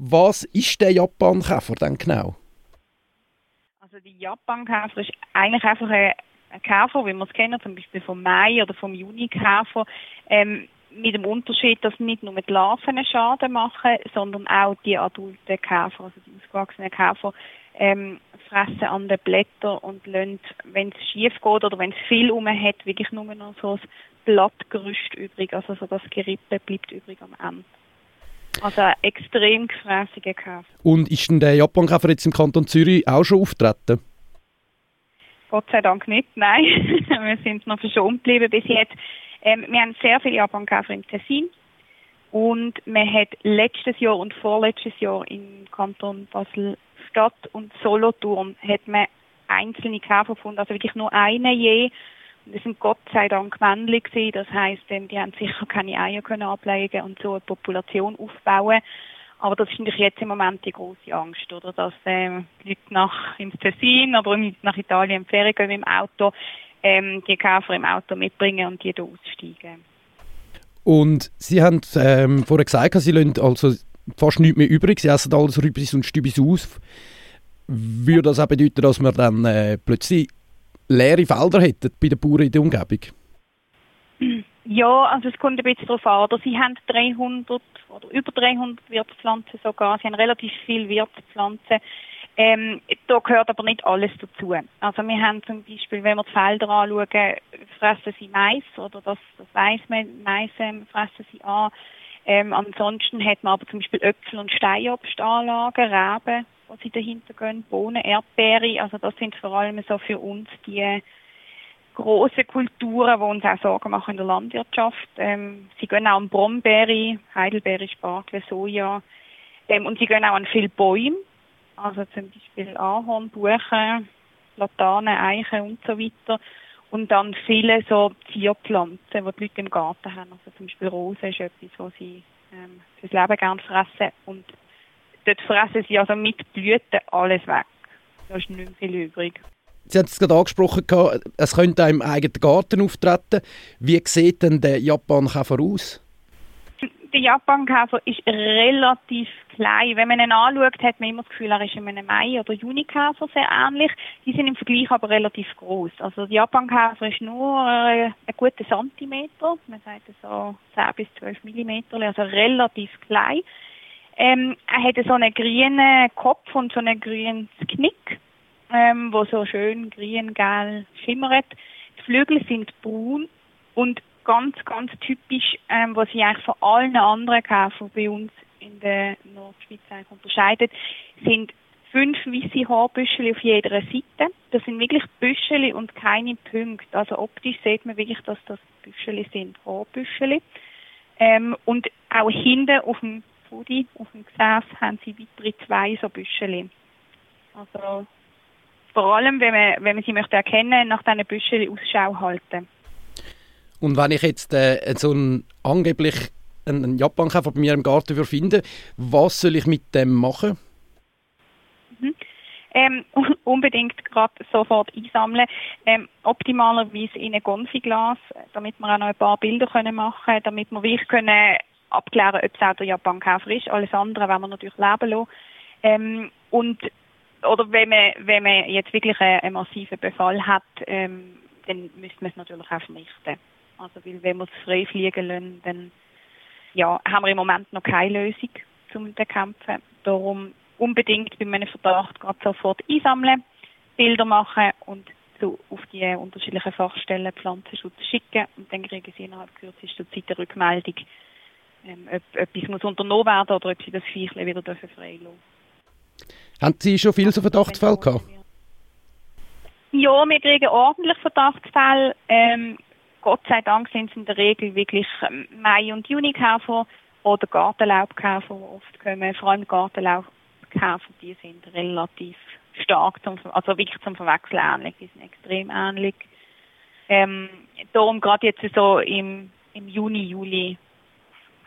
Was ist der Japan-Käfer denn genau? Also der Japan-Käfer ist eigentlich einfach ein, Käfer, wie wir es kennen, zum Beispiel vom Mai oder vom Juni-Käfer. Ähm, mit dem Unterschied, dass nicht nur die Larven Schaden machen, sondern auch die adulten Käfer, also die ausgewachsenen Käfer, ähm, fressen an den Blättern und lassen, wenn es schief geht oder wenn es viel um hat, wirklich nur noch so ein Blattgerüst übrig, also so das Gerippe bleibt übrig am Ende. Also ein extrem gefräßiger Käfer. Und ist denn der Japankäfer jetzt im Kanton Zürich auch schon auftreten? Gott sei Dank nicht, nein. wir sind noch verschont geblieben bis jetzt. Ähm, wir haben sehr viele Japankäfer im Tessin und man hat letztes Jahr und vorletztes Jahr im Kanton Basel-Stadt und Solothurn hat man einzelne Käfer gefunden, also wirklich nur eine je. Sind Gott sei Dank männlich gewesen. Das heisst, ähm, die haben sicher keine Eier können ablegen und so eine Population aufbauen. Aber das ist natürlich jetzt im Moment die große Angst, oder? Dass ähm, Leute nach ins Tessin oder nach Italien Ferien gehen mit dem Auto ähm, die Käfer im Auto mitbringen und die da aussteigen. Und Sie haben ähm, vorher gesagt, Sie lassen also fast nichts mehr übrig, Sie essen alles Rübis und Stübis aus. Würde das auch bedeuten, dass wir dann äh, plötzlich leere Felder hätten bei den Bauern in der Umgebung? Ja, also es kommt ein bisschen darauf an. Oder sie haben 300 oder über 300 Wirtspflanzen sogar. Sie haben relativ viele Wirtspflanzen. Ähm, da gehört aber nicht alles dazu. Also wir haben zum Beispiel, wenn wir die Felder anschauen, fressen sie Mais oder das, das weiss man, Mais ähm, fressen sie an. Ähm, ansonsten hat man aber zum Beispiel Äpfel- und Steinobstanlagen, Reben, wo sie dahinter gehen, Bohnen, Erdbeere. Also das sind vor allem so für uns die große Kulturen, die uns auch Sorgen machen in der Landwirtschaft. Ähm, sie gehen auch an Brombeere, Heidelbeere, Spargel, Soja. Ähm, und sie gehen auch an viele Bäume. Also zum Beispiel Ahorn, Buchen, Platanen, Eichen und so weiter. Und dann viele so Zierpflanzen, die die Leute im Garten haben. Also zum Beispiel Rosen ist etwas, was sie ähm, fürs Leben gerne fressen. Und dort fressen sie also mit Blüten alles weg. Da ist nicht mehr viel übrig. Sie haben es gerade angesprochen, es könnte auch im eigenen Garten auftreten. Wie sieht denn der Japan-Käfer aus? Der Japan-Käfer ist relativ klein. Wenn man ihn anschaut, hat man immer das Gefühl, er ist einem Mai- oder Junikäfer sehr ähnlich. Die sind im Vergleich aber relativ groß. Also der Japan-Käfer ist nur äh, ein guter Zentimeter. Man sagt so 10 bis 12 Millimeter, also relativ klein. Ähm, er hat so einen grünen Kopf und so einen grünen Knick, ähm, wo so schön grün-gelb schimmert. Die Flügel sind braun und ganz, ganz typisch, ähm, was sie eigentlich von allen anderen Käfern bei uns in der Nordschweiz unterscheidet, sind fünf weiße Haarbüschel auf jeder Seite. Das sind wirklich Büschel und keine Punkte. Also optisch sieht man wirklich, dass das Büschel sind, Haarbüschel. Ähm, und auch hinten auf dem Pudi, auf dem Gesäß, haben sie weitere zwei so Büschel. Also vor allem, wenn man, wenn man sie möchte erkennen, nach diesen Büschel Ausschau halten. Und wenn ich jetzt äh, so einen angeblich einen Japan-Käfer bei mir im Garten finden was soll ich mit dem machen? Mhm. Ähm, unbedingt gerade sofort einsammeln. Ähm, optimalerweise in ein Gonfiglas, damit wir auch noch ein paar Bilder können machen können, damit wir wirklich können abklären ob es auch der Japan-Käfer ist. Alles andere werden wir natürlich leben lassen. Ähm, und oder wenn man, wenn man jetzt wirklich einen, einen massiven Befall hat, ähm, dann müsste man es natürlich auch vernichten. Also, weil wenn wir es frei fliegen lassen, dann ja, haben wir im Moment noch keine Lösung zum Bekämpfen. Darum unbedingt bei einem Verdacht gerade sofort einsammeln, Bilder machen und so auf die unterschiedlichen Fachstellen Pflanzenschutz schicken und dann kriegen sie innerhalb kürzester Zeit eine Rückmeldung, ähm, ob etwas muss unternommen werden oder ob sie das Viechle wieder dürfen freilassen Haben Sie schon viele so Verdachtsfälle gehabt? Ja, wir kriegen ordentlich Verdachtsfälle. Ähm, Gott sei Dank sind es in der Regel wirklich ähm, Mai- und Junikäfer oder Gartenlaubkäfer, die oft kommen. Vor allem Gartenlaubkäfer, die sind relativ stark, zum, also wirklich zum Verwechseln ähnlich. Die sind extrem ähnlich. Ähm, darum gerade jetzt so im, im Juni, Juli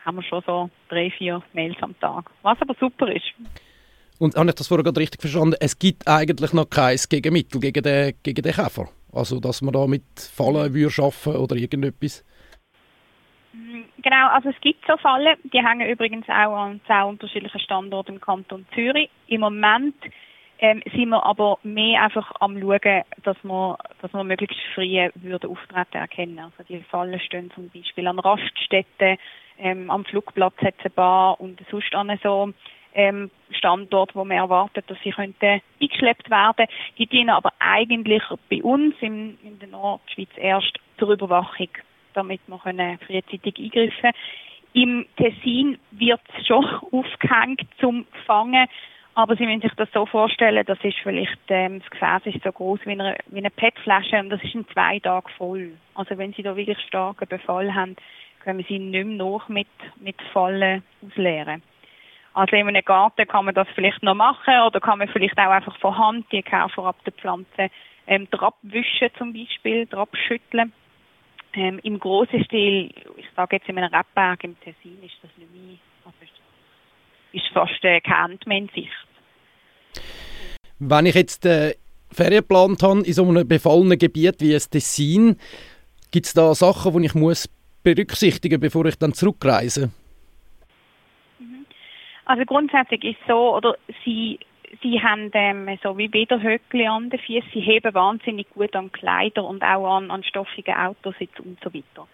haben wir schon so drei, vier Mails am Tag. Was aber super ist. Und habe ich das vorher gerade richtig verstanden? Es gibt eigentlich noch kein Gegenmittel gegen den, gegen den Käfer? Also, dass man da mit Fallen würde schaffen oder irgendetwas? Genau, also es gibt so Fälle, die hängen übrigens auch an zwei unterschiedlichen Standorten im Kanton Zürich. Im Moment ähm, sind wir aber mehr einfach am schauen, dass wir, dass wir möglichst früh würden Auftreten erkennen. Also die Fallen stehen zum Beispiel an Raststätten, ähm, am Flugplatz hat es eine Bar und sonst an so ähm, Standort, wo man erwartet, dass sie könnten eingeschleppt werden. Die dienen aber eigentlich bei uns in, in der Nordschweiz erst zur Überwachung, damit wir können frühzeitig eingreifen. Im Tessin wird es schon aufgehängt zum Fangen, aber Sie müssen sich das so vorstellen, das ist vielleicht, ähm, das Gefäß ist so groß wie eine, wie eine PET-Flasche und das ist in zwei Tagen voll. Also wenn Sie da wirklich starken Befall haben, können Sie nicht mehr noch mit, mit Fallen ausleeren. Also in einem Garten kann man das vielleicht noch machen oder kann man vielleicht auch einfach von Hand die Käfer ab der Pflanze ähm, abwischen zum Beispiel, abschütteln. Ähm, Im grossen Stil, ich sage jetzt in einem Rebberg im Tessin ist das nicht mehr, also ist, ist fast äh, kein mehr in Sicht. Wenn ich jetzt äh, Ferien geplant habe in so einem befallenen Gebiet wie das Tessin, gibt es da Sachen, die ich muss berücksichtigen bevor ich dann zurückreise? Also grundsätzlich ist es so, oder sie, sie haben ähm, so wie Widerhöckli an den Füßen, sie heben wahnsinnig gut an Kleider und auch an, an stoffigen Autositzen und so weiter.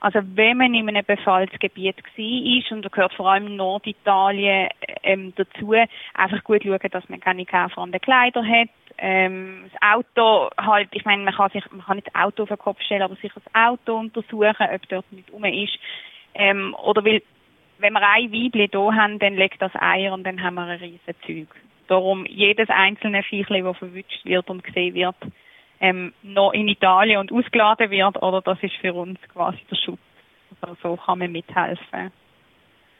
Also wenn man in einem Befallsgebiet war, und da gehört vor allem Norditalien ähm, dazu, einfach gut schauen, dass man keine Käfer an den Kleidern hat. Ähm, das Auto halt, ich meine, man kann sich, man kann nicht das Auto auf den Kopf stellen, aber sich das Auto untersuchen, ob dort nicht rum ist. Ähm, oder weil wenn wir ein Weibli da haben, dann legt das Eier und dann haben wir ein riesen Zeug. Darum jedes einzelne Viechli, das verwünscht wird und gesehen wird, ähm, noch in Italien und ausgeladen wird, oder das ist für uns quasi der Schutz. Also so kann man mithelfen.